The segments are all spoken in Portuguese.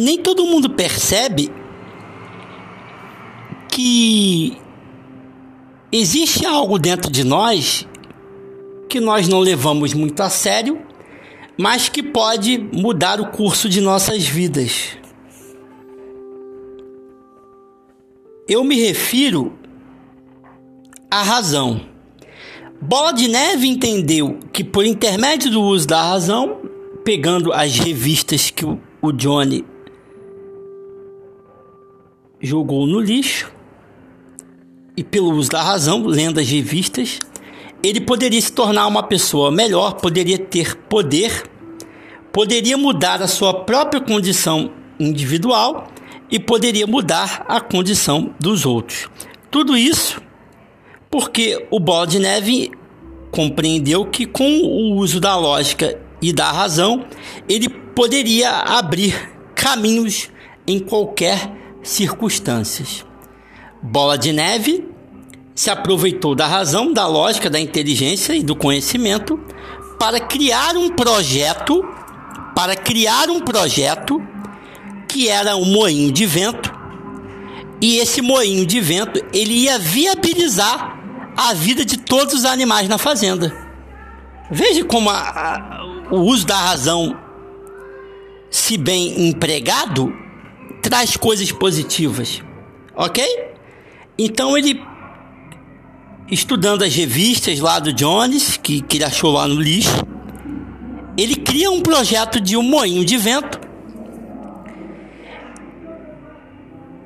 nem todo mundo percebe que existe algo dentro de nós que nós não levamos muito a sério, mas que pode mudar o curso de nossas vidas. Eu me refiro à razão. Bola de Neve entendeu que, por intermédio do uso da razão, pegando as revistas que o Johnny jogou no lixo, e pelo uso da razão, lendo as revistas, ele poderia se tornar uma pessoa melhor, poderia ter poder, poderia mudar a sua própria condição individual e poderia mudar a condição dos outros. Tudo isso porque o Bola de Neve compreendeu que com o uso da lógica e da razão, ele poderia abrir caminhos em qualquer circunstância. Bola de Neve se aproveitou da razão, da lógica, da inteligência e do conhecimento para criar um projeto, para criar um projeto que era um moinho de vento, e esse moinho de vento ele ia viabilizar a vida de todos os animais na fazenda. Veja como a, a, o uso da razão, se bem empregado, traz coisas positivas, ok? Então ele, estudando as revistas lá do Jones, que, que ele achou lá no lixo, ele cria um projeto de um moinho de vento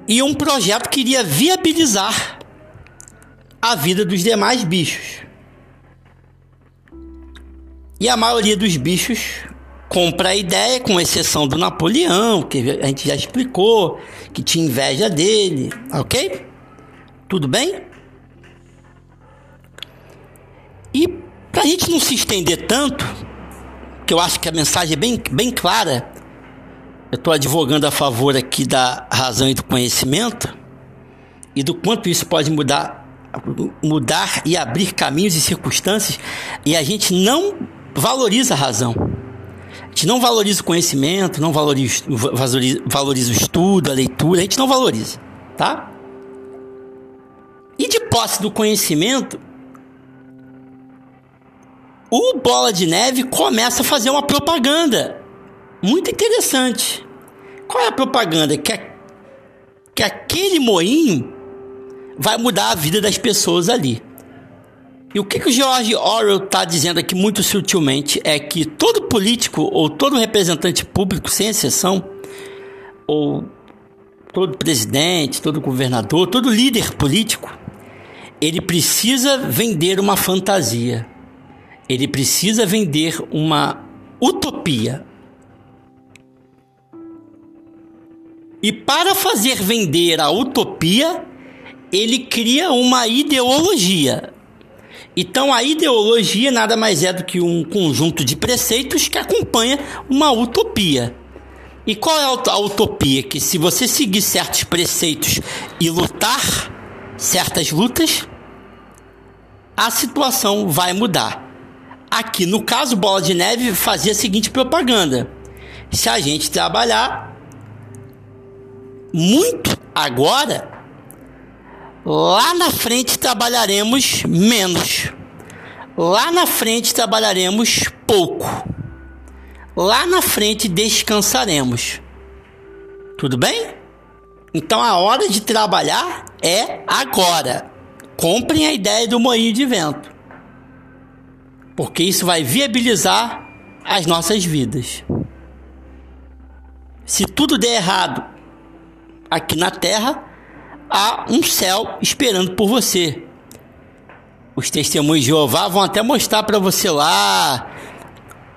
e um projeto que iria viabilizar a vida dos demais bichos. E a maioria dos bichos compra a ideia, com exceção do Napoleão, que a gente já explicou, que tinha inveja dele, ok? Tudo bem? E para a gente não se estender tanto, que eu acho que a mensagem é bem, bem clara, eu estou advogando a favor aqui da razão e do conhecimento e do quanto isso pode mudar, mudar e abrir caminhos e circunstâncias e a gente não valoriza a razão. A gente não valoriza o conhecimento, não valoriza, valoriza, valoriza o estudo, a leitura, a gente não valoriza, tá? E de posse do conhecimento, o Bola de Neve começa a fazer uma propaganda muito interessante. Qual é a propaganda? Que, a, que aquele moinho vai mudar a vida das pessoas ali. E o que, que o George Orwell está dizendo aqui muito sutilmente é que todo político ou todo representante público, sem exceção, ou todo presidente, todo governador, todo líder político, ele precisa vender uma fantasia. Ele precisa vender uma utopia, E para fazer vender a utopia, ele cria uma ideologia. Então a ideologia nada mais é do que um conjunto de preceitos que acompanha uma utopia. E qual é a utopia? Que se você seguir certos preceitos e lutar certas lutas, a situação vai mudar. Aqui no caso, Bola de Neve fazia a seguinte propaganda: se a gente trabalhar muito agora, lá na frente trabalharemos menos. Lá na frente trabalharemos pouco. Lá na frente descansaremos. Tudo bem? Então a hora de trabalhar é agora. Comprem a ideia do moinho de vento. Porque isso vai viabilizar as nossas vidas. Se tudo der errado aqui na terra, há um céu esperando por você. Os testemunhos de Jeová vão até mostrar para você lá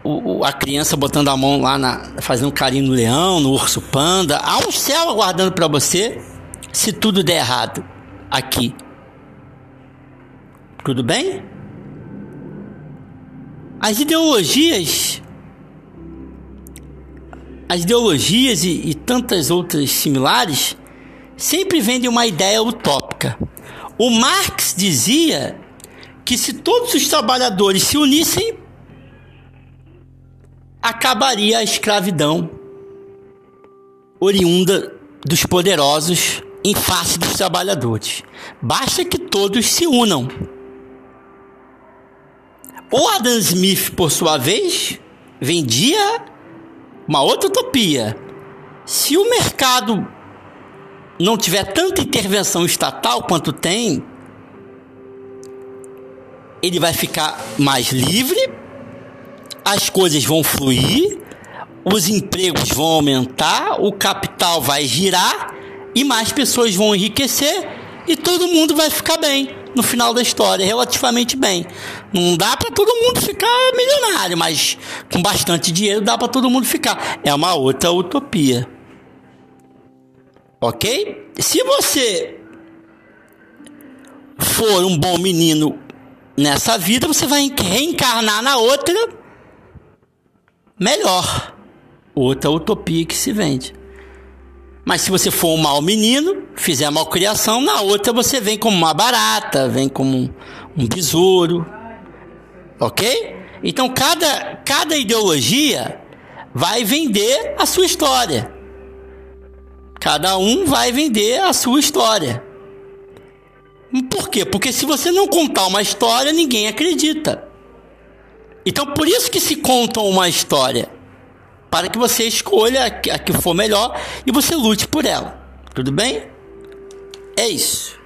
o, o, a criança botando a mão lá na, fazendo carinho no leão, no urso panda. Há um céu aguardando para você se tudo der errado aqui. Tudo bem? As ideologias as ideologias e, e tantas outras similares sempre vendem uma ideia utópica. O Marx dizia que se todos os trabalhadores se unissem, acabaria a escravidão oriunda dos poderosos em face dos trabalhadores. Basta que todos se unam. O Adam Smith, por sua vez, vendia uma outra utopia. Se o mercado não tiver tanta intervenção estatal quanto tem, ele vai ficar mais livre, as coisas vão fluir, os empregos vão aumentar, o capital vai girar e mais pessoas vão enriquecer e todo mundo vai ficar bem no final da história, relativamente bem. Não dá para todo mundo ficar milionário, mas com bastante dinheiro dá para todo mundo ficar. É uma outra utopia. Ok? Se você for um bom menino nessa vida, você vai reencarnar na outra melhor. Outra utopia que se vende. Mas se você for um mau menino, fizer malcriação, na outra você vem como uma barata, vem como um, um besouro. Ok? Então cada, cada ideologia vai vender a sua história. Cada um vai vender a sua história. Por quê? Porque se você não contar uma história, ninguém acredita. Então por isso que se conta uma história para que você escolha a que for melhor e você lute por ela. Tudo bem? É isso.